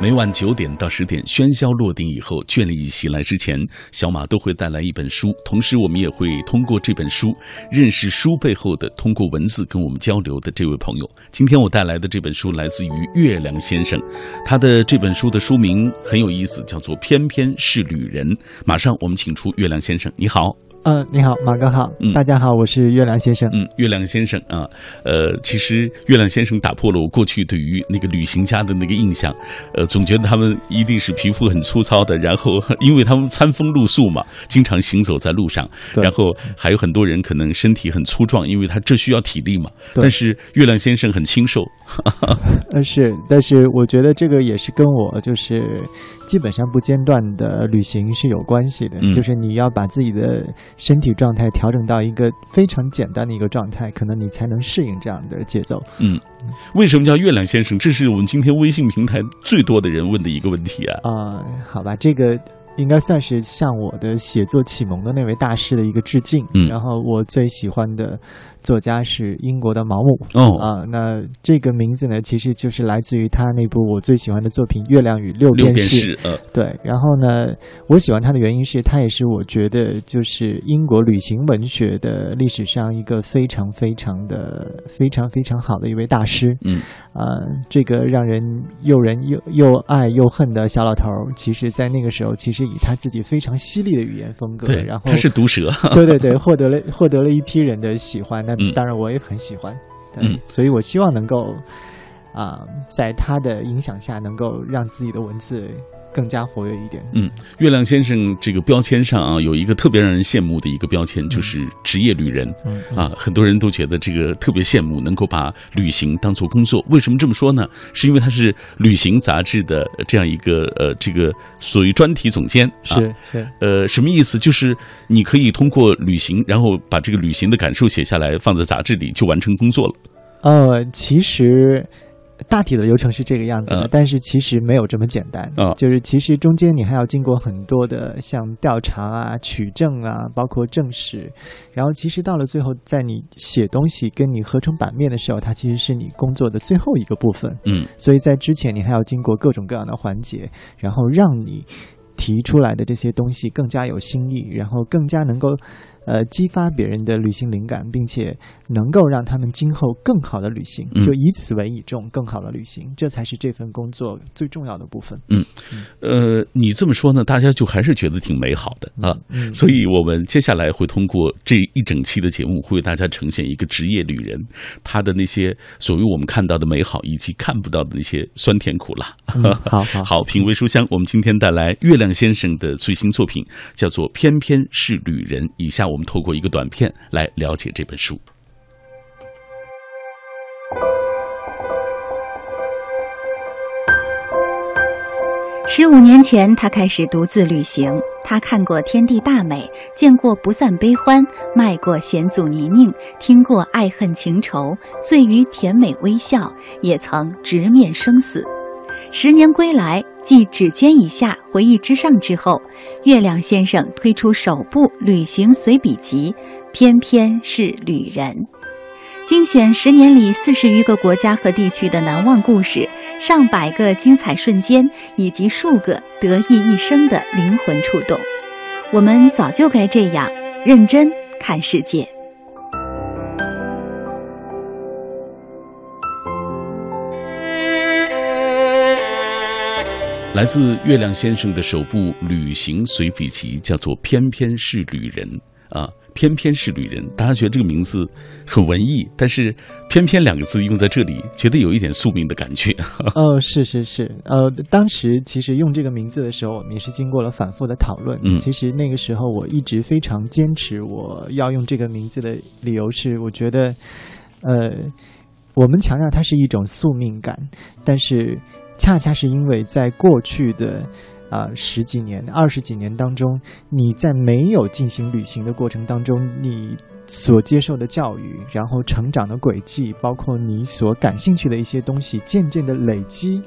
每晚九点到十点，喧嚣落定以后，倦意袭来之前，小马都会带来一本书。同时，我们也会通过这本书认识书背后的通过文字跟我们交流的这位朋友。今天我带来的这本书来自于月亮先生，他的这本书的书名很有意思，叫做《偏偏是旅人》。马上我们请出月亮先生，你好。嗯，你好，马哥好，大家好，我是月亮先生。嗯，月亮先生啊，呃，其实月亮先生打破了我过去对于那个旅行家的那个印象，呃，总觉得他们一定是皮肤很粗糙的，然后因为他们餐风露宿嘛，经常行走在路上，然后还有很多人可能身体很粗壮，因为他这需要体力嘛。但是月亮先生很清瘦。呃，是，但是我觉得这个也是跟我就是基本上不间断的旅行是有关系的，就是你要把自己的。身体状态调整到一个非常简单的一个状态，可能你才能适应这样的节奏。嗯，为什么叫月亮先生？这是我们今天微信平台最多的人问的一个问题啊。啊，好吧，这个。应该算是向我的写作启蒙的那位大师的一个致敬。嗯，然后我最喜欢的作家是英国的毛姆。哦啊，那这个名字呢，其实就是来自于他那部我最喜欢的作品《月亮与六便士》。呃，对。然后呢，我喜欢他的原因是他也是我觉得就是英国旅行文学的历史上一个非常非常的非常非常好的一位大师。嗯，啊，这个让人又人又又爱又恨的小老头，其实在那个时候其实。以他自己非常犀利的语言风格，对，然后他是毒舌，对对对，获得了获得了一批人的喜欢，那当然我也很喜欢，嗯，所以我希望能够啊，在他的影响下，能够让自己的文字。更加活跃一点。嗯，月亮先生这个标签上啊，有一个特别让人羡慕的一个标签，就是职业旅人。嗯啊，很多人都觉得这个特别羡慕，能够把旅行当做工作。为什么这么说呢？是因为他是旅行杂志的这样一个呃，这个属于专题总监。是是。呃，什么意思？就是你可以通过旅行，然后把这个旅行的感受写下来，放在杂志里，就完成工作了。呃，其实。大体的流程是这个样子的，但是其实没有这么简单。就是其实中间你还要经过很多的像调查啊、取证啊，包括证实。然后其实到了最后，在你写东西跟你合成版面的时候，它其实是你工作的最后一个部分。嗯，所以在之前你还要经过各种各样的环节，然后让你提出来的这些东西更加有新意，然后更加能够。呃，激发别人的旅行灵感，并且能够让他们今后更好的旅行，就以此为倚重，更好的旅行，这才是这份工作最重要的部分。嗯，呃，你这么说呢，大家就还是觉得挺美好的啊。所以，我们接下来会通过这一整期的节目，会为大家呈现一个职业旅人他的那些所谓我们看到的美好，以及看不到的那些酸甜苦辣。好好 好，品味书香，我们今天带来月亮先生的最新作品，叫做《偏偏是旅人》。以下。我们透过一个短片来了解这本书。十五年前，他开始独自旅行。他看过天地大美，见过不散悲欢，迈过险阻泥泞，听过爱恨情仇，醉于甜美微笑，也曾直面生死。十年归来，继《指尖以下》《回忆之上》之后，月亮先生推出首部旅行随笔集，偏偏是旅人，精选十年里四十余个国家和地区的难忘故事，上百个精彩瞬间，以及数个得意一生的灵魂触动。我们早就该这样认真看世界。来自月亮先生的首部旅行随笔集叫做《偏偏是旅人》啊，偏偏是旅人。大家觉得这个名字很文艺，但是“偏偏”两个字用在这里，觉得有一点宿命的感觉。哦，是是是，呃，当时其实用这个名字的时候，我们也是经过了反复的讨论。嗯，其实那个时候我一直非常坚持我要用这个名字的理由是，我觉得，呃，我们强调它是一种宿命感，但是。恰恰是因为在过去的啊十几年、二十几年当中，你在没有进行旅行的过程当中，你所接受的教育，然后成长的轨迹，包括你所感兴趣的一些东西，渐渐的累积，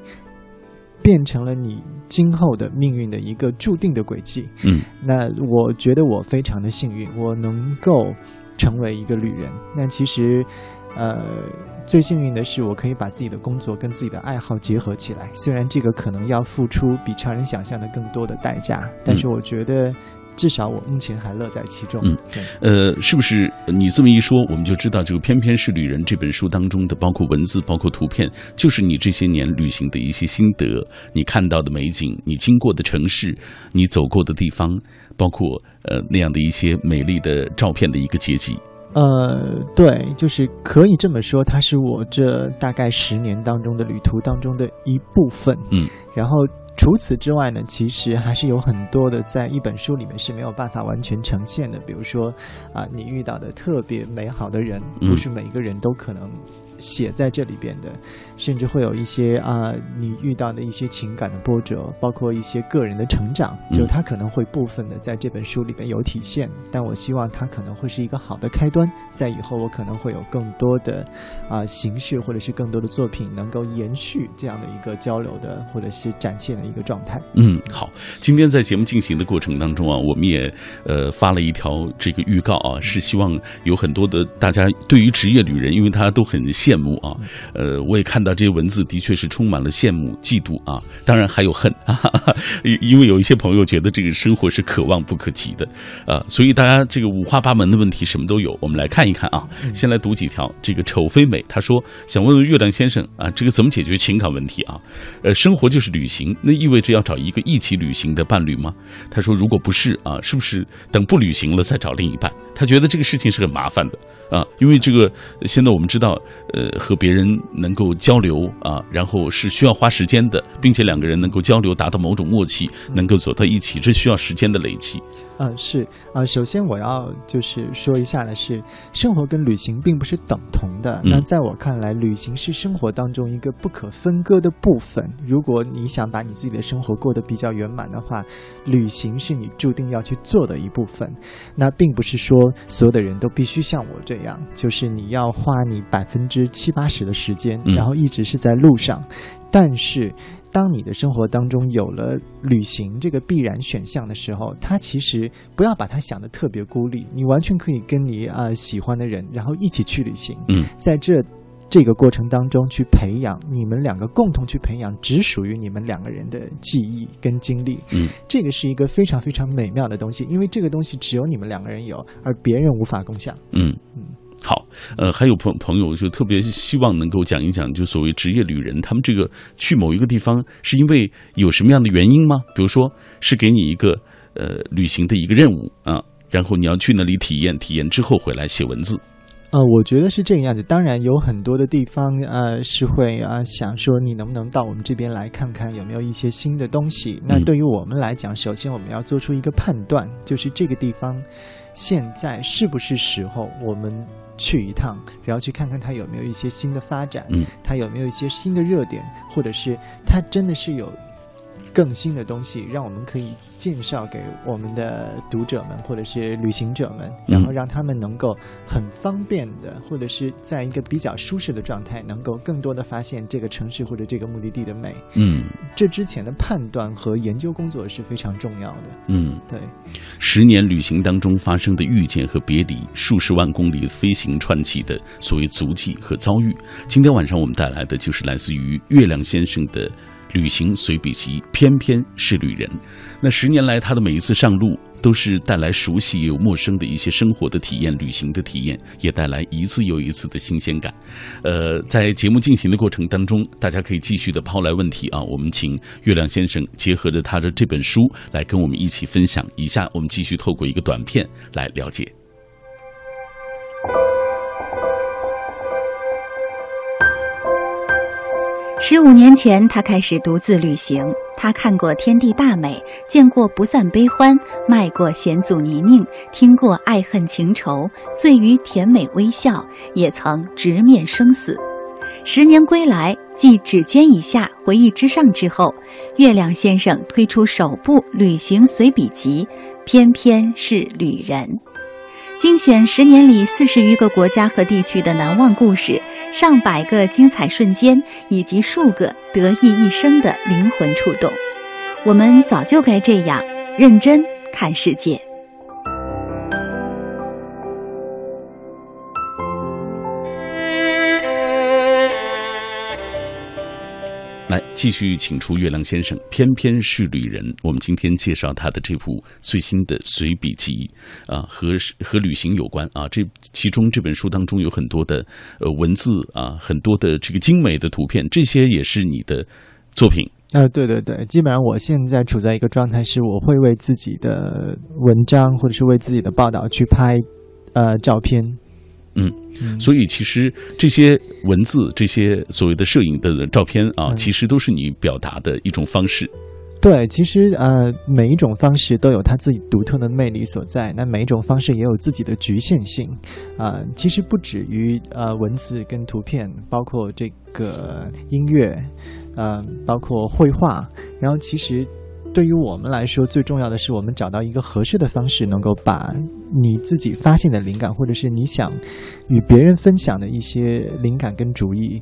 变成了你今后的命运的一个注定的轨迹。嗯，那我觉得我非常的幸运，我能够成为一个旅人。那其实。呃，最幸运的是，我可以把自己的工作跟自己的爱好结合起来。虽然这个可能要付出比常人想象的更多的代价，但是我觉得。至少我目前还乐在其中。嗯，对，呃，是不是你这么一说，我们就知道，这个《偏偏是旅人》这本书当中的，包括文字，包括图片，就是你这些年旅行的一些心得，你看到的美景，你经过的城市，你走过的地方，包括呃那样的一些美丽的照片的一个结集。呃，对，就是可以这么说，它是我这大概十年当中的旅途当中的一部分。嗯，然后。除此之外呢，其实还是有很多的，在一本书里面是没有办法完全呈现的。比如说，啊，你遇到的特别美好的人，不是每一个人都可能。写在这里边的，甚至会有一些啊，你遇到的一些情感的波折，包括一些个人的成长，就它可能会部分的在这本书里边有体现。但我希望它可能会是一个好的开端，在以后我可能会有更多的啊形式或者是更多的作品能够延续这样的一个交流的或者是展现的一个状态。嗯，好，今天在节目进行的过程当中啊，我们也呃发了一条这个预告啊，是希望有很多的大家对于职业旅人，因为他都很。羡慕啊，呃，我也看到这些文字，的确是充满了羡慕、嫉妒啊，当然还有恨，因为有一些朋友觉得这个生活是可望不可及的啊，所以大家这个五花八门的问题什么都有，我们来看一看啊。先来读几条，这个丑非美，他说想问问月亮先生啊，这个怎么解决情感问题啊？呃，生活就是旅行，那意味着要找一个一起旅行的伴侣吗？他说如果不是啊，是不是等不旅行了再找另一半？他觉得这个事情是很麻烦的。啊，因为这个现在我们知道，呃，和别人能够交流啊，然后是需要花时间的，并且两个人能够交流，达到某种默契，能够走到一起，这需要时间的累积。嗯，是啊，首先我要就是说一下的是，生活跟旅行并不是等同的。那在我看来，旅行是生活当中一个不可分割的部分。如果你想把你自己的生活过得比较圆满的话，旅行是你注定要去做的一部分。那并不是说所有的人都必须像我这样，就是你要花你百分之七八十的时间，然后一直是在路上。但是，当你的生活当中有了旅行这个必然选项的时候，它其实不要把它想的特别孤立，你完全可以跟你啊喜欢的人，然后一起去旅行。嗯，在这这个过程当中去培养你们两个共同去培养只属于你们两个人的记忆跟经历。嗯，这个是一个非常非常美妙的东西，因为这个东西只有你们两个人有，而别人无法共享。嗯嗯。好，呃，还有朋朋友就特别希望能够讲一讲，就所谓职业旅人，他们这个去某一个地方是因为有什么样的原因吗？比如说是给你一个呃旅行的一个任务啊，然后你要去那里体验，体验之后回来写文字。呃，我觉得是这个样子。当然有很多的地方呃是会啊想说你能不能到我们这边来看看有没有一些新的东西。那对于我们来讲，首先我们要做出一个判断，就是这个地方现在是不是时候我们。去一趟，然后去看看它有没有一些新的发展，嗯，它有没有一些新的热点，或者是它真的是有。更新的东西，让我们可以介绍给我们的读者们或者是旅行者们，然后让他们能够很方便的，或者是在一个比较舒适的状态，能够更多的发现这个城市或者这个目的地的美。嗯，这之前的判断和研究工作是非常重要的。嗯，对。十年旅行当中发生的遇见和别离，数十万公里飞行串起的所谓足迹和遭遇，今天晚上我们带来的就是来自于月亮先生的。旅行随笔集，偏偏是旅人。那十年来，他的每一次上路，都是带来熟悉又陌生的一些生活的体验、旅行的体验，也带来一次又一次的新鲜感。呃，在节目进行的过程当中，大家可以继续的抛来问题啊。我们请月亮先生结合着他的这本书来跟我们一起分享。以下我们继续透过一个短片来了解。十五年前，他开始独自旅行。他看过天地大美，见过不散悲欢，迈过险阻泥泞，听过爱恨情仇，醉于甜美微笑，也曾直面生死。十年归来，继《指尖以下》《回忆之上》之后，月亮先生推出首部旅行随笔集，偏偏是旅人。精选十年里四十余个国家和地区的难忘故事，上百个精彩瞬间，以及数个得意一生的灵魂触动。我们早就该这样认真看世界。继续请出月亮先生，偏偏是旅人。我们今天介绍他的这部最新的随笔集，啊，和和旅行有关啊。这其中这本书当中有很多的呃文字啊，很多的这个精美的图片，这些也是你的作品。啊，对对对，基本上我现在处在一个状态，是我会为自己的文章或者是为自己的报道去拍呃照片。嗯，所以其实这些文字、这些所谓的摄影的照片啊，其实都是你表达的一种方式。对，其实呃，每一种方式都有它自己独特的魅力所在。那每一种方式也有自己的局限性啊。其实不止于呃文字跟图片，包括这个音乐，呃，包括绘画。然后其实。对于我们来说，最重要的是我们找到一个合适的方式，能够把你自己发现的灵感，或者是你想与别人分享的一些灵感跟主意，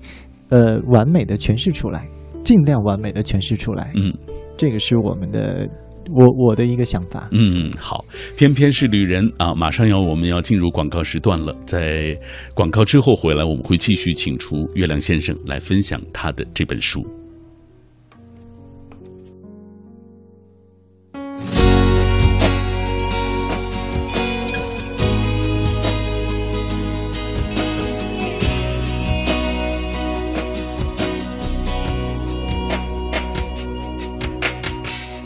呃，完美的诠释出来，尽量完美的诠释出来。嗯，这个是我们的，我我的一个想法。嗯，好，偏偏是旅人啊！马上要我们要进入广告时段了，在广告之后回来，我们会继续请出月亮先生来分享他的这本书。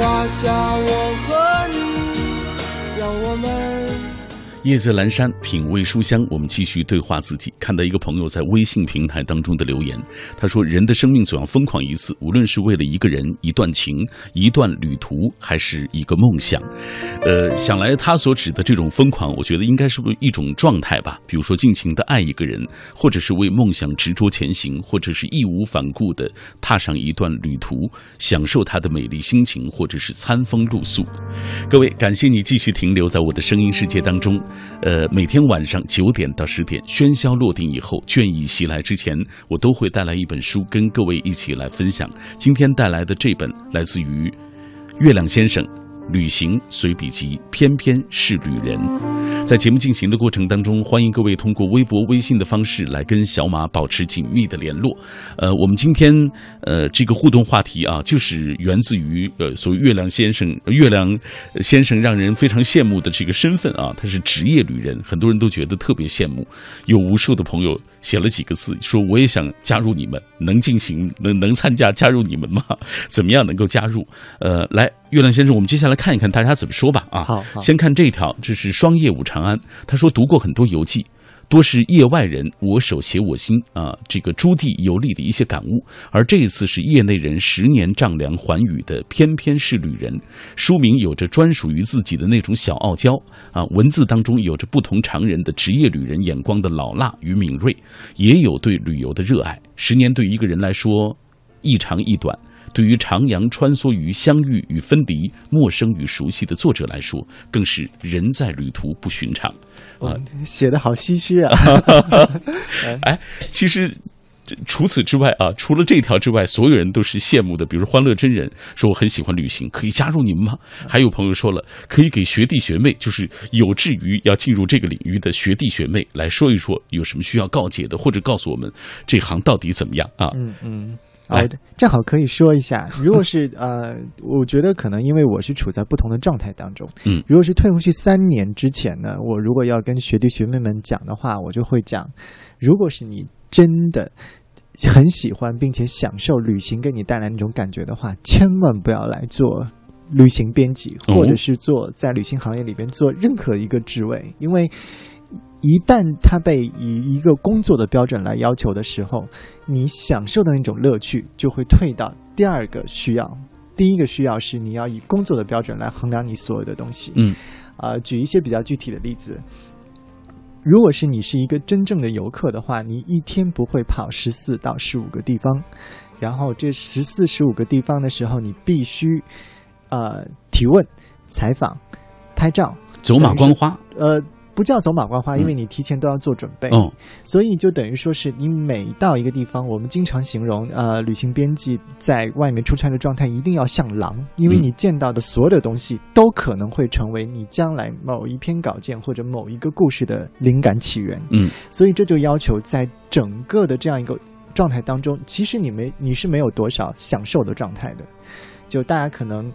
画下我和你，让我们。夜色阑珊，品味书香。我们继续对话自己。看到一个朋友在微信平台当中的留言，他说：“人的生命总要疯狂一次，无论是为了一个人、一段情、一段旅途，还是一个梦想。”呃，想来他所指的这种疯狂，我觉得应该是一种状态吧。比如说，尽情的爱一个人，或者是为梦想执着前行，或者是义无反顾的踏上一段旅途，享受它的美丽心情，或者是餐风露宿。各位，感谢你继续停留在我的声音世界当中。呃，每天晚上九点到十点，喧嚣落定以后，倦意袭来之前，我都会带来一本书，跟各位一起来分享。今天带来的这本来自于月亮先生。旅行随笔集，偏偏是旅人。在节目进行的过程当中，欢迎各位通过微博、微信的方式来跟小马保持紧密的联络。呃，我们今天呃这个互动话题啊，就是源自于呃所谓月亮先生，月亮先生让人非常羡慕的这个身份啊，他是职业旅人，很多人都觉得特别羡慕。有无数的朋友写了几个字，说我也想加入你们，能进行能能参加加入你们吗？怎么样能够加入？呃，来。月亮先生，我们接下来看一看大家怎么说吧。啊，好，先看这条，这是双叶舞长安。他说读过很多游记，多是业外人我手写我心啊，这个朱棣游历的一些感悟。而这一次是业内人十年丈量寰宇的，偏偏是旅人。书名有着专属于自己的那种小傲娇啊，文字当中有着不同常人的职业旅人眼光的老辣与敏锐，也有对旅游的热爱。十年对于一个人来说，一长一短。对于徜徉穿梭于相遇与分离、陌生与熟悉的作者来说，更是人在旅途不寻常。啊，写的好唏嘘啊！哎，其实除此之外啊，除了这条之外，所有人都是羡慕的。比如欢乐真人说：“我很喜欢旅行，可以加入你们吗？”还有朋友说了，可以给学弟学妹，就是有志于要进入这个领域的学弟学妹来说一说，有什么需要告诫的，或者告诉我们这行到底怎么样啊？嗯嗯。啊，正好可以说一下，如果是呃，我觉得可能因为我是处在不同的状态当中，嗯，如果是退回去三年之前呢，我如果要跟学弟学妹们讲的话，我就会讲，如果是你真的很喜欢并且享受旅行给你带来那种感觉的话，千万不要来做旅行编辑，或者是做在旅行行业里边做任何一个职位，因为一旦他被以一个工作的标准来要求的时候，你享受的那种乐趣就会退到第二个需要。第一个需要是你要以工作的标准来衡量你所有的东西。嗯，啊，举一些比较具体的例子。如果是你是一个真正的游客的话，你一天不会跑十四到十五个地方，然后这十四十五个地方的时候，你必须呃提问、采访、拍照、走马观花。呃。不叫走马观花，因为你提前都要做准备，所以就等于说是你每到一个地方，我们经常形容，呃，旅行编辑在外面出差的状态一定要像狼，因为你见到的所有的东西都可能会成为你将来某一篇稿件或者某一个故事的灵感起源。嗯，所以这就要求在整个的这样一个状态当中，其实你没你是没有多少享受的状态的，就大家可能。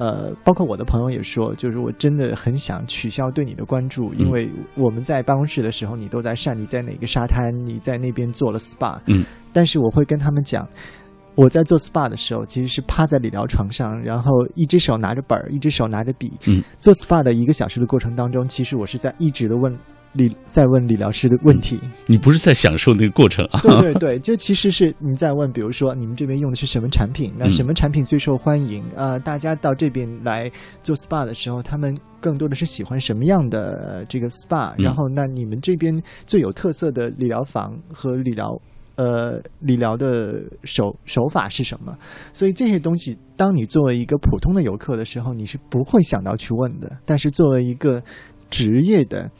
呃，包括我的朋友也说，就是我真的很想取消对你的关注，因为我们在办公室的时候，你都在晒你在哪个沙滩，你在那边做了 SPA。嗯，但是我会跟他们讲，我在做 SPA 的时候，其实是趴在理疗床上，然后一只手拿着本儿，一只手拿着笔。嗯，做 SPA 的一个小时的过程当中，其实我是在一直的问。理在问理疗师的问题，你不是在享受那个过程啊？对对对，就其实是你在问，比如说你们这边用的是什么产品？那什么产品最受欢迎？呃，大家到这边来做 SPA 的时候，他们更多的是喜欢什么样的这个 SPA？然后，那你们这边最有特色的理疗房和理疗呃理疗的手手法是什么？所以这些东西，当你作为一个普通的游客的时候，你是不会想到去问的。但是作为一个职业的。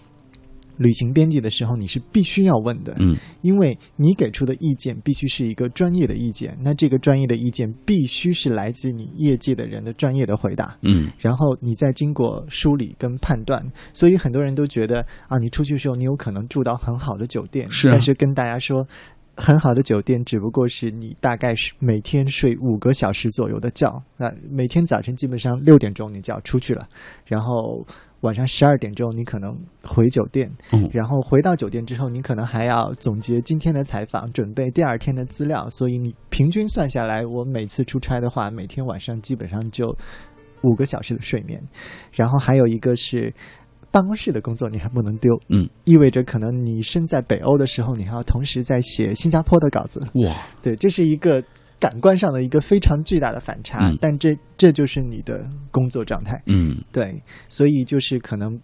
旅行编辑的时候，你是必须要问的，嗯，因为你给出的意见必须是一个专业的意见，那这个专业的意见必须是来自你业界的人的专业的回答，嗯，然后你再经过梳理跟判断，所以很多人都觉得啊，你出去的时候你有可能住到很好的酒店，是，但是跟大家说。很好的酒店，只不过是你大概是每天睡五个小时左右的觉。那每天早晨基本上六点钟你就要出去了，然后晚上十二点钟你可能回酒店，然后回到酒店之后，你可能还要总结今天的采访，准备第二天的资料。所以你平均算下来，我每次出差的话，每天晚上基本上就五个小时的睡眠。然后还有一个是。办公室的工作你还不能丢，嗯，意味着可能你身在北欧的时候，你还要同时在写新加坡的稿子。哇，对，这是一个感官上的一个非常巨大的反差，但这这就是你的工作状态。嗯，对，所以就是可能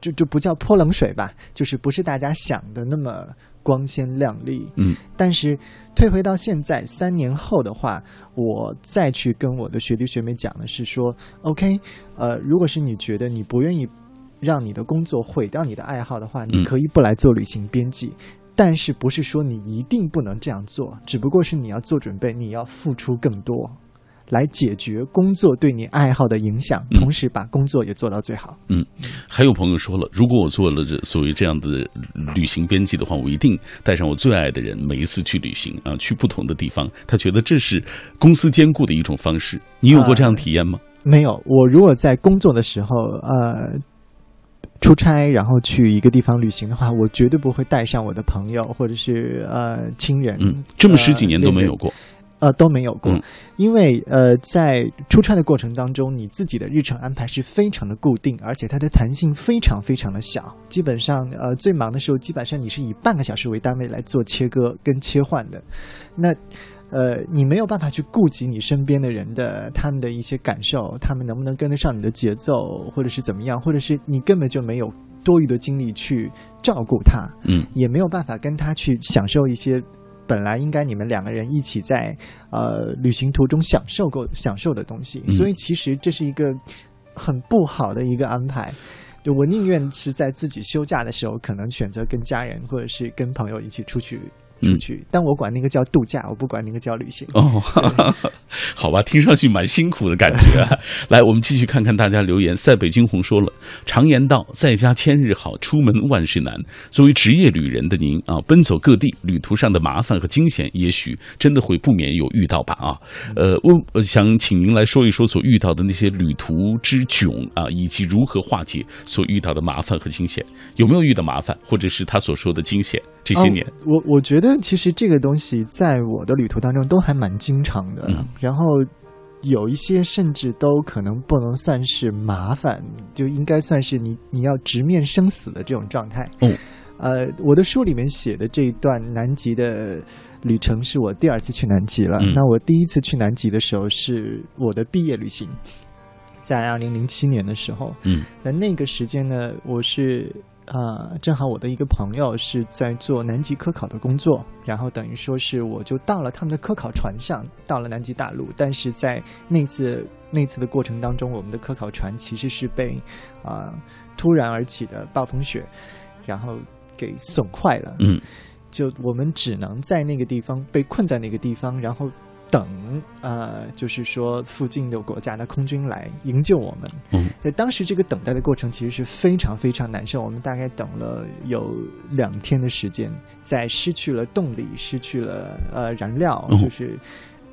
就就不叫泼冷水吧，就是不是大家想的那么光鲜亮丽。嗯，但是退回到现在三年后的话，我再去跟我的学弟学妹讲的是说，OK。呃，如果是你觉得你不愿意让你的工作毁掉你的爱好的话，你可以不来做旅行编辑，但是不是说你一定不能这样做，只不过是你要做准备，你要付出更多。来解决工作对你爱好的影响，同时把工作也做到最好。嗯，还有朋友说了，如果我做了这所谓这样的旅行编辑的话，我一定带上我最爱的人，每一次去旅行啊，去不同的地方。他觉得这是公司兼顾的一种方式。你有过这样体验吗？没有。我如果在工作的时候，呃，出差然后去一个地方旅行的话，我绝对不会带上我的朋友或者是呃亲人。嗯，这么十几年都没有过。呃，都没有过，因为呃，在出差的过程当中，你自己的日程安排是非常的固定，而且它的弹性非常非常的小。基本上，呃，最忙的时候，基本上你是以半个小时为单位来做切割跟切换的。那，呃，你没有办法去顾及你身边的人的他们的一些感受，他们能不能跟得上你的节奏，或者是怎么样，或者是你根本就没有多余的精力去照顾他，嗯，也没有办法跟他去享受一些。本来应该你们两个人一起在呃旅行途中享受过享受的东西，所以其实这是一个很不好的一个安排。就我宁愿是在自己休假的时候，可能选择跟家人或者是跟朋友一起出去。出去，但我管那个叫度假，我不管那个叫旅行。哦，好吧，听上去蛮辛苦的感觉。来，我们继续看看大家留言。塞北惊鸿说了：“常言道，在家千日好，出门万事难。作为职业旅人的您啊，奔走各地，旅途上的麻烦和惊险，也许真的会不免有遇到吧？啊，呃，我想请您来说一说所遇到的那些旅途之囧啊，以及如何化解所遇到的麻烦和惊险。有没有遇到麻烦，或者是他所说的惊险？这些年，我我觉得。得其实这个东西在我的旅途当中都还蛮经常的，然后有一些甚至都可能不能算是麻烦，就应该算是你你要直面生死的这种状态。哦，呃，我的书里面写的这一段南极的旅程是我第二次去南极了。那我第一次去南极的时候是我的毕业旅行，在二零零七年的时候。嗯，那那个时间呢，我是。啊，正好我的一个朋友是在做南极科考的工作，然后等于说是我就到了他们的科考船上，到了南极大陆。但是在那次那次的过程当中，我们的科考船其实是被啊突然而起的暴风雪，然后给损坏了。嗯，就我们只能在那个地方被困在那个地方，然后。等，呃，就是说附近的国家的空军来营救我们。嗯，在当时这个等待的过程其实是非常非常难受。我们大概等了有两天的时间，在失去了动力、失去了呃燃料，就是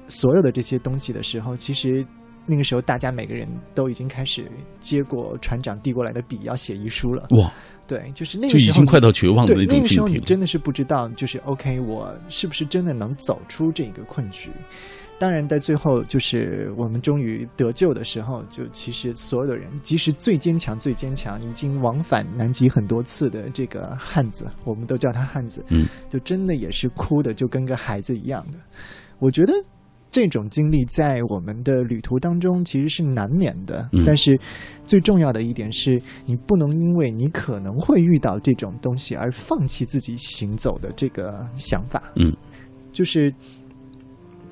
所有的这些东西的时候，其实那个时候大家每个人都已经开始接过船长递过来的笔，要写遗书了。哇！对，就是那个时候已经快到绝望的那种那个时候你真的是不知道，就是 OK，我是不是真的能走出这个困局？当然，在最后，就是我们终于得救的时候，就其实所有的人，即使最坚强、最坚强，已经往返南极很多次的这个汉子，我们都叫他汉子，嗯，就真的也是哭的，就跟个孩子一样的。我觉得。这种经历在我们的旅途当中其实是难免的，但是最重要的一点是你不能因为你可能会遇到这种东西而放弃自己行走的这个想法。嗯，就是。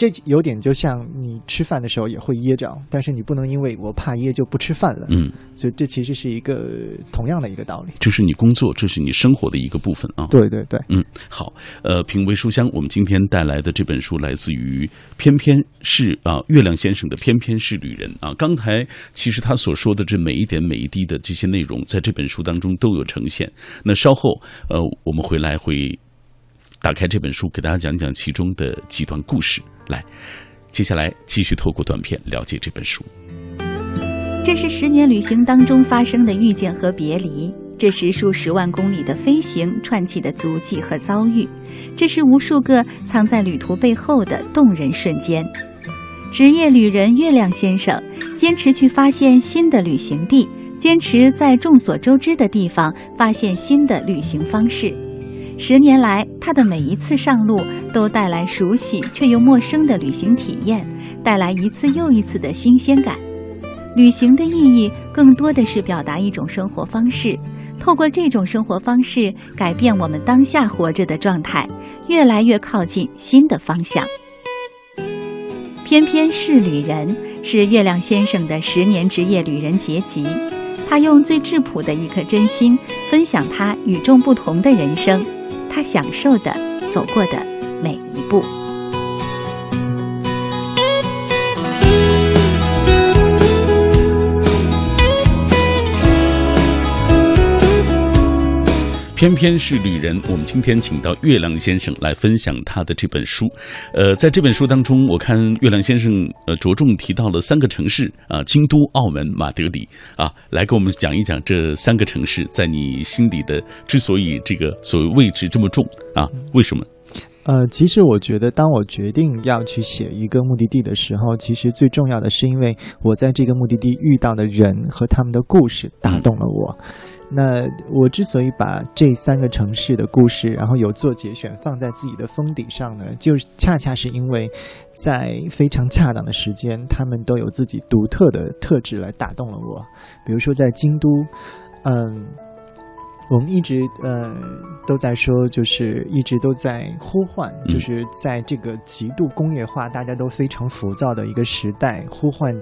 这有点就像你吃饭的时候也会噎着，但是你不能因为我怕噎就不吃饭了。嗯，所以这其实是一个同样的一个道理。这是你工作，这是你生活的一个部分啊。对对对，嗯，好，呃，品味书香，我们今天带来的这本书来自于偏偏是啊月亮先生的《偏偏是旅人》啊。刚才其实他所说的这每一点每一滴的这些内容，在这本书当中都有呈现。那稍后呃，我们回来会打开这本书，给大家讲讲其中的几段故事。来，接下来继续透过短片了解这本书。这是十年旅行当中发生的遇见和别离，这是数十万公里的飞行串起的足迹和遭遇，这是无数个藏在旅途背后的动人瞬间。职业旅人月亮先生坚持去发现新的旅行地，坚持在众所周知的地方发现新的旅行方式。十年来，他的每一次上路都带来熟悉却又陌生的旅行体验，带来一次又一次的新鲜感。旅行的意义更多的是表达一种生活方式，透过这种生活方式改变我们当下活着的状态，越来越靠近新的方向。偏偏是旅人，是月亮先生的十年职业旅人结集。他用最质朴的一颗真心，分享他与众不同的人生。他享受的，走过的每一步。偏偏是旅人，我们今天请到月亮先生来分享他的这本书。呃，在这本书当中，我看月亮先生呃着重提到了三个城市啊，京都、澳门、马德里啊，来给我们讲一讲这三个城市在你心里的之所以这个所谓位置这么重啊，为什么？呃，其实我觉得，当我决定要去写一个目的地的时候，其实最重要的是因为我在这个目的地遇到的人和他们的故事打动了我。那我之所以把这三个城市的故事，然后有做节选放在自己的封底上呢，就恰恰是因为，在非常恰当的时间，他们都有自己独特的特质来打动了我。比如说在京都，嗯，我们一直呃都在说，就是一直都在呼唤，就是在这个极度工业化、大家都非常浮躁的一个时代，呼唤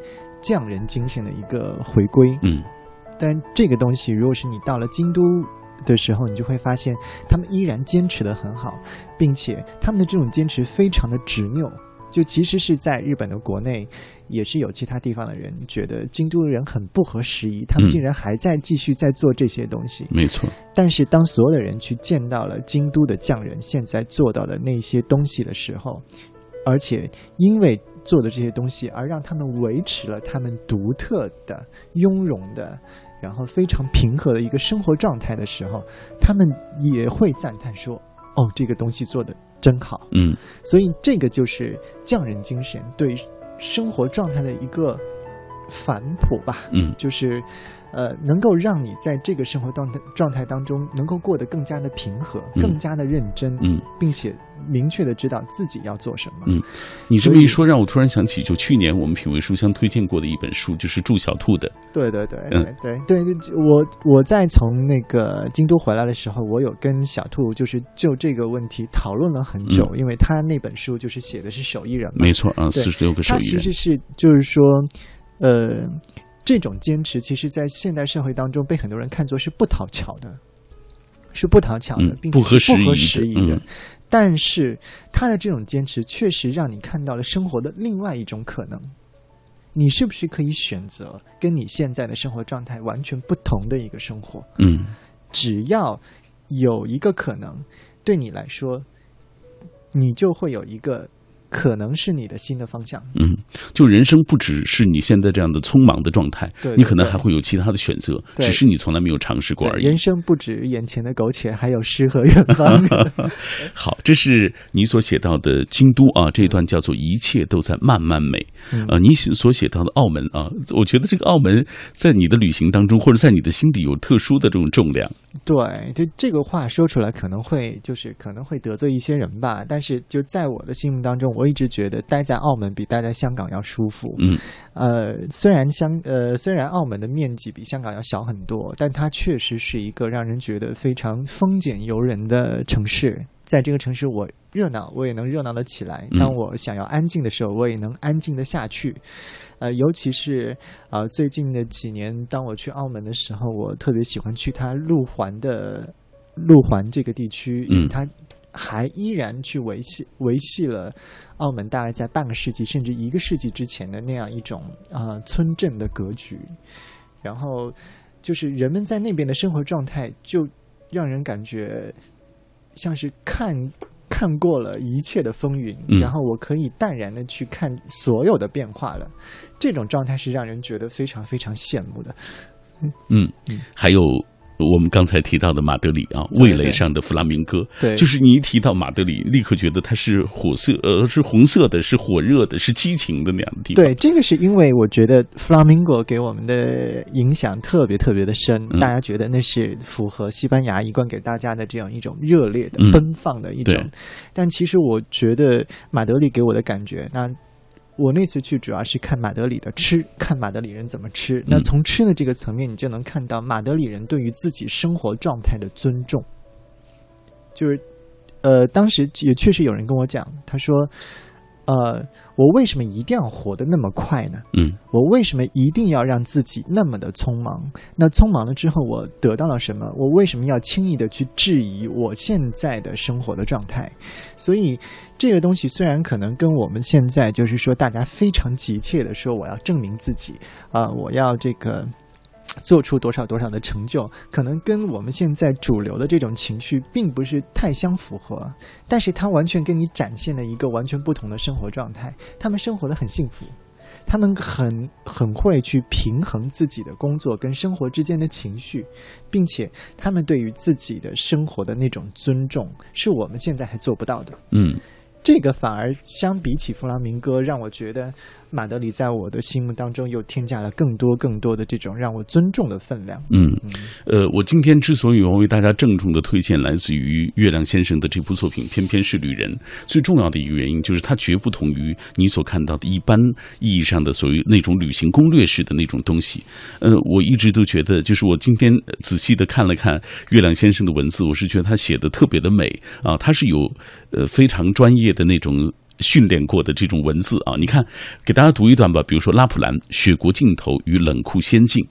匠人精神的一个回归。嗯。但这个东西，如果是你到了京都的时候，你就会发现他们依然坚持的很好，并且他们的这种坚持非常的执拗。就其实是在日本的国内，也是有其他地方的人觉得京都的人很不合时宜，他们竟然还在继续在做这些东西。没错。但是当所有的人去见到了京都的匠人现在做到的那些东西的时候，而且因为。做的这些东西，而让他们维持了他们独特的、雍容的，然后非常平和的一个生活状态的时候，他们也会赞叹说：“哦，这个东西做的真好。嗯，所以这个就是匠人精神对生活状态的一个反哺吧。嗯，就是。呃，能够让你在这个生活状态状态当中，能够过得更加的平和，更加的认真，嗯，并且明确的知道自己要做什么。嗯，你这么一说，让我突然想起，就去年我们品味书香推荐过的一本书，就是祝小兔的。对对对对对对对，我我在从那个京都回来的时候，我有跟小兔就是就这个问题讨论了很久，因为他那本书就是写的是手艺人嘛，没错啊，四十六个手艺人，他其实是就是说，呃。这种坚持，其实，在现代社会当中，被很多人看作是不讨巧的，是不讨巧的，并且不合时宜的。但是，他的这种坚持，确实让你看到了生活的另外一种可能。你是不是可以选择跟你现在的生活状态完全不同的一个生活？嗯，只要有一个可能，对你来说，你就会有一个。可能是你的新的方向。嗯，就人生不只是你现在这样的匆忙的状态，对，你可能还会有其他的选择，只是你从来没有尝试过而已。人生不止眼前的苟且，还有诗和远方。好，这是你所写到的京都啊，这一段叫做一切都在慢慢美。呃，你所写到的澳门啊，我觉得这个澳门在你的旅行当中，或者在你的心底有特殊的这种重量。对，就这个话说出来可能会就是可能会得罪一些人吧，但是就在我的心目当中。我一直觉得待在澳门比待在香港要舒服。嗯，呃，虽然香呃虽然澳门的面积比香港要小很多，但它确实是一个让人觉得非常丰俭由人的城市。在这个城市，我热闹，我也能热闹的起来；当我想要安静的时候，我也能安静的下去。呃，尤其是呃最近的几年，当我去澳门的时候，我特别喜欢去它路环的路环这个地区，嗯，它。还依然去维系维系了澳门大概在半个世纪甚至一个世纪之前的那样一种啊村镇的格局，然后就是人们在那边的生活状态，就让人感觉像是看看过了一切的风云，然后我可以淡然的去看所有的变化了。这种状态是让人觉得非常非常羡慕的。嗯，还有。我们刚才提到的马德里啊，味蕾上的弗拉明戈，对，就是你一提到马德里，立刻觉得它是火色，呃，是红色的，是火热的，是激情的那样的地方。对，这个是因为我觉得弗拉明戈给我们的影响特别特别的深，大家觉得那是符合西班牙一贯给大家的这样一种热烈的、奔放的一种。但其实我觉得马德里给我的感觉，那。我那次去主要是看马德里的吃，看马德里人怎么吃。那从吃的这个层面，你就能看到马德里人对于自己生活状态的尊重。就是，呃，当时也确实有人跟我讲，他说。呃，我为什么一定要活得那么快呢？嗯，我为什么一定要让自己那么的匆忙？那匆忙了之后，我得到了什么？我为什么要轻易的去质疑我现在的生活的状态？所以，这个东西虽然可能跟我们现在就是说，大家非常急切的说，我要证明自己啊，我要这个。做出多少多少的成就，可能跟我们现在主流的这种情绪并不是太相符合，但是他完全跟你展现了一个完全不同的生活状态。他们生活的很幸福，他们很很会去平衡自己的工作跟生活之间的情绪，并且他们对于自己的生活的那种尊重，是我们现在还做不到的。嗯。这个反而相比起弗拉明戈，让我觉得马德里在我的心目当中又添加了更多更多的这种让我尊重的分量。嗯，呃，我今天之所以要为大家郑重的推荐来自于月亮先生的这部作品《偏偏是旅人》，最重要的一个原因就是它绝不同于你所看到的一般意义上的所谓那种旅行攻略式的那种东西。呃，我一直都觉得，就是我今天仔细的看了看月亮先生的文字，我是觉得他写的特别的美啊，他是有呃非常专业。的那种训练过的这种文字啊，你看，给大家读一段吧。比如说，拉普兰雪国尽头与冷酷仙境，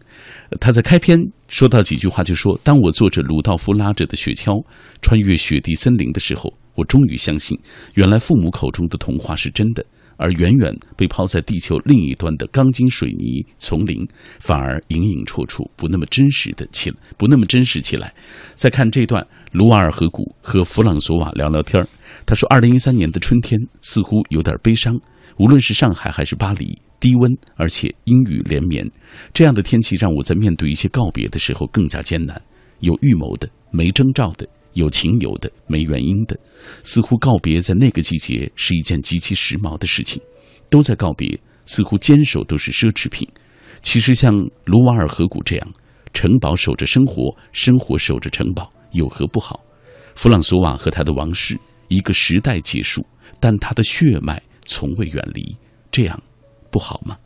他在开篇说到几句话，就说：“当我坐着鲁道夫拉着的雪橇穿越雪地森林的时候，我终于相信，原来父母口中的童话是真的，而远远被抛在地球另一端的钢筋水泥丛林，反而隐隐绰绰不那么真实的起，不那么真实起来。”再看这段，卢瓦尔河谷和弗朗索瓦聊聊天。他说：“二零一三年的春天似乎有点悲伤，无论是上海还是巴黎，低温而且阴雨连绵。这样的天气让我在面对一些告别的时候更加艰难。有预谋的，没征兆的，有情有的，没原因的，似乎告别在那个季节是一件极其时髦的事情，都在告别，似乎坚守都是奢侈品。其实像卢瓦尔河谷这样，城堡守着生活，生活守着城堡，有何不好？弗朗索瓦和他的王室，一个时代结束，但他的血脉从未远离，这样不好吗？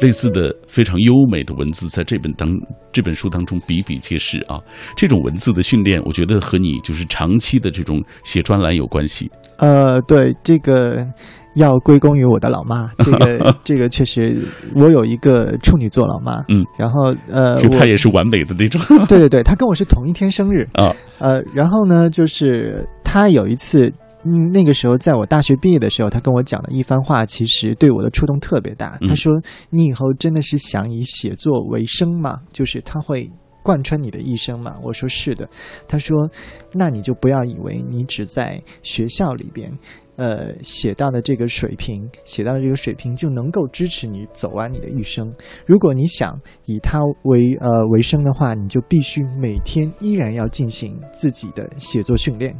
类似的非常优美的文字，在这本当这本书当中比比皆是啊。这种文字的训练，我觉得和你就是长期的这种写专栏有关系。呃，对，这个要归功于我的老妈。这个这个确实，我有一个处女座老妈。嗯，然后呃，就她也是完美的那种。对对对，她跟我是同一天生日 啊。呃，然后呢，就是她有一次。嗯，那个时候在我大学毕业的时候，他跟我讲的一番话，其实对我的触动特别大。他说：“你以后真的是想以写作为生吗？就是他会贯穿你的一生吗？”我说：“是的。”他说：“那你就不要以为你只在学校里边，呃，写到的这个水平，写到的这个水平就能够支持你走完你的一生。如果你想以它为呃为生的话，你就必须每天依然要进行自己的写作训练。”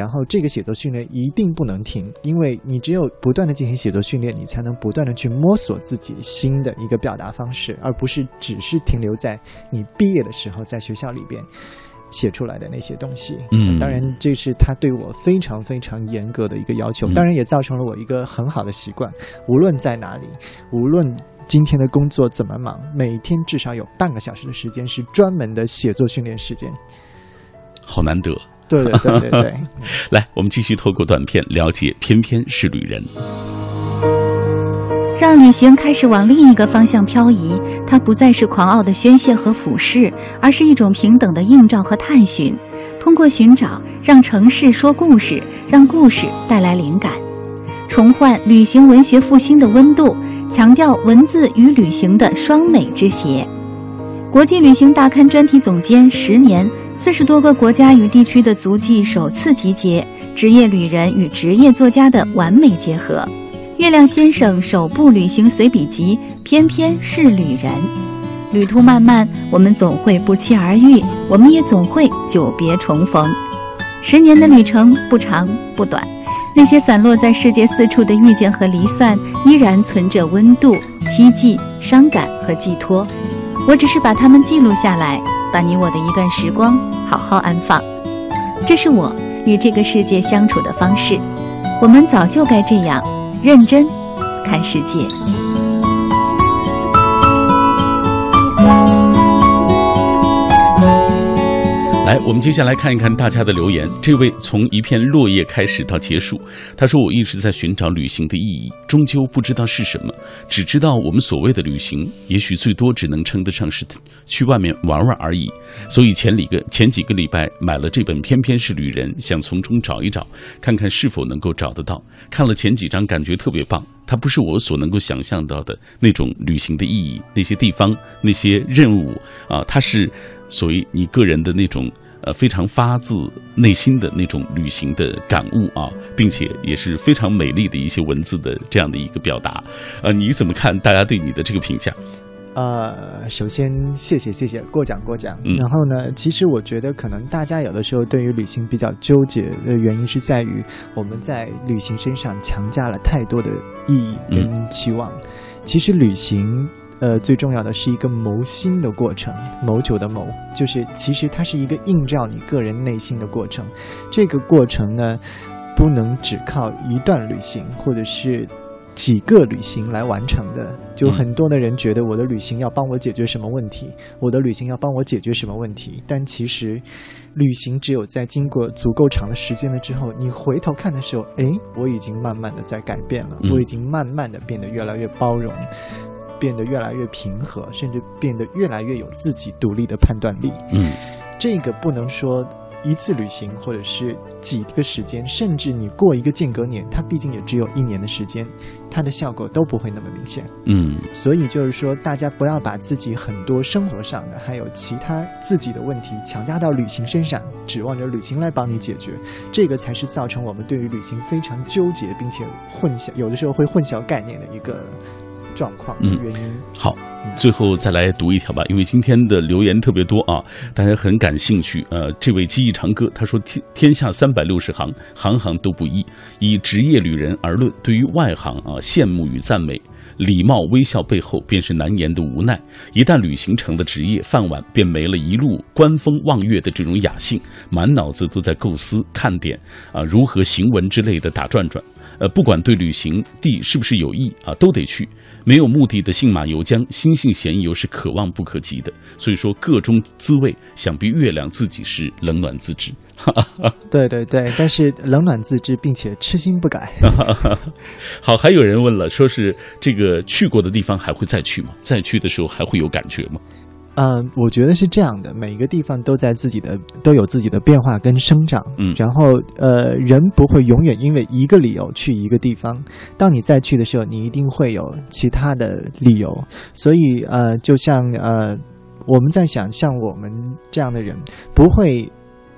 然后这个写作训练一定不能停，因为你只有不断的进行写作训练，你才能不断的去摸索自己新的一个表达方式，而不是只是停留在你毕业的时候在学校里边写出来的那些东西。嗯，当然这是他对我非常非常严格的一个要求，当然也造成了我一个很好的习惯，无论在哪里，无论今天的工作怎么忙，每天至少有半个小时的时间是专门的写作训练时间。好难得。对对对对对，来，我们继续透过短片了解《偏偏是旅人》，让旅行开始往另一个方向漂移。它不再是狂傲的宣泄和俯视，而是一种平等的映照和探寻。通过寻找，让城市说故事，让故事带来灵感，重焕旅行文学复兴的温度，强调文字与旅行的双美之谐。国际旅行大刊专题总监十年。四十多个国家与地区的足迹首次集结，职业旅人与职业作家的完美结合。月亮先生首部旅行随笔集，偏偏是旅人。旅途漫漫，我们总会不期而遇，我们也总会久别重逢。十年的旅程不长不短，那些散落在世界四处的遇见和离散，依然存着温度、希冀、伤感和寄托。我只是把它们记录下来。把你我的一段时光好好安放，这是我与这个世界相处的方式。我们早就该这样认真看世界。来，我们接下来看一看大家的留言。这位从一片落叶开始到结束，他说：“我一直在寻找旅行的意义，终究不知道是什么，只知道我们所谓的旅行，也许最多只能称得上是去外面玩玩而已。所以前几个前几个礼拜买了这本《偏偏是旅人》，想从中找一找，看看是否能够找得到。看了前几章，感觉特别棒。它不是我所能够想象到的那种旅行的意义，那些地方，那些任务啊，它是。”所谓你个人的那种呃非常发自内心的那种旅行的感悟啊，并且也是非常美丽的一些文字的这样的一个表达，呃，你怎么看大家对你的这个评价？呃，首先谢谢谢谢过奖过奖。嗯。然后呢，其实我觉得可能大家有的时候对于旅行比较纠结的原因是在于我们在旅行身上强加了太多的意义跟期望。其实旅行。呃，最重要的是一个谋心的过程，谋求的谋，就是其实它是一个映照你个人内心的过程。这个过程呢，不能只靠一段旅行或者是几个旅行来完成的。就很多的人觉得我的旅行要帮我解决什么问题，我的旅行要帮我解决什么问题，但其实，旅行只有在经过足够长的时间了之后，你回头看的时候，哎，我已经慢慢的在改变了，我已经慢慢的变得越来越包容。变得越来越平和，甚至变得越来越有自己独立的判断力。嗯，这个不能说一次旅行，或者是几个时间，甚至你过一个间隔年，它毕竟也只有一年的时间，它的效果都不会那么明显。嗯，所以就是说，大家不要把自己很多生活上的，还有其他自己的问题强加到旅行身上，指望着旅行来帮你解决，这个才是造成我们对于旅行非常纠结，并且混淆，有的时候会混淆概念的一个。状况、原因。好，最后再来读一条吧，因为今天的留言特别多啊，大家很感兴趣。呃，这位记忆长歌他说：“天天下三百六十行，行行都不易。以职业旅人而论，对于外行啊，羡慕与赞美。”礼貌微笑背后，便是难言的无奈。一旦旅行成了职业饭碗，便没了一路观风望月的这种雅兴，满脑子都在构思看点啊，如何行文之类的打转转。呃，不管对旅行地是不是有益啊，都得去。没有目的的信马由缰、心性闲游是可望不可及的。所以说，各中滋味，想必月亮自己是冷暖自知。对对对，但是冷暖自知，并且痴心不改。好，还有人问了，说是这个去过的地方还会再去吗？再去的时候还会有感觉吗？嗯，我觉得是这样的，每一个地方都在自己的都有自己的变化跟生长。嗯，然后呃，人不会永远因为一个理由去一个地方。当你再去的时候，你一定会有其他的理由。所以呃，就像呃，我们在想，像我们这样的人不会。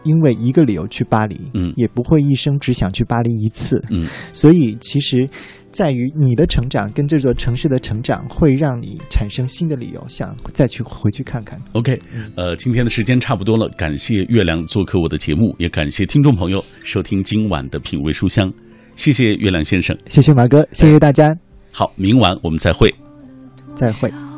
因为一个理由去巴黎，嗯，也不会一生只想去巴黎一次，嗯，所以其实，在于你的成长跟这座城市的成长，会让你产生新的理由，想再去回去看看。OK，呃，今天的时间差不多了，感谢月亮做客我的节目，也感谢听众朋友收听今晚的品味书香，谢谢月亮先生，谢谢马哥，谢谢大家。好，明晚我们再会，再会。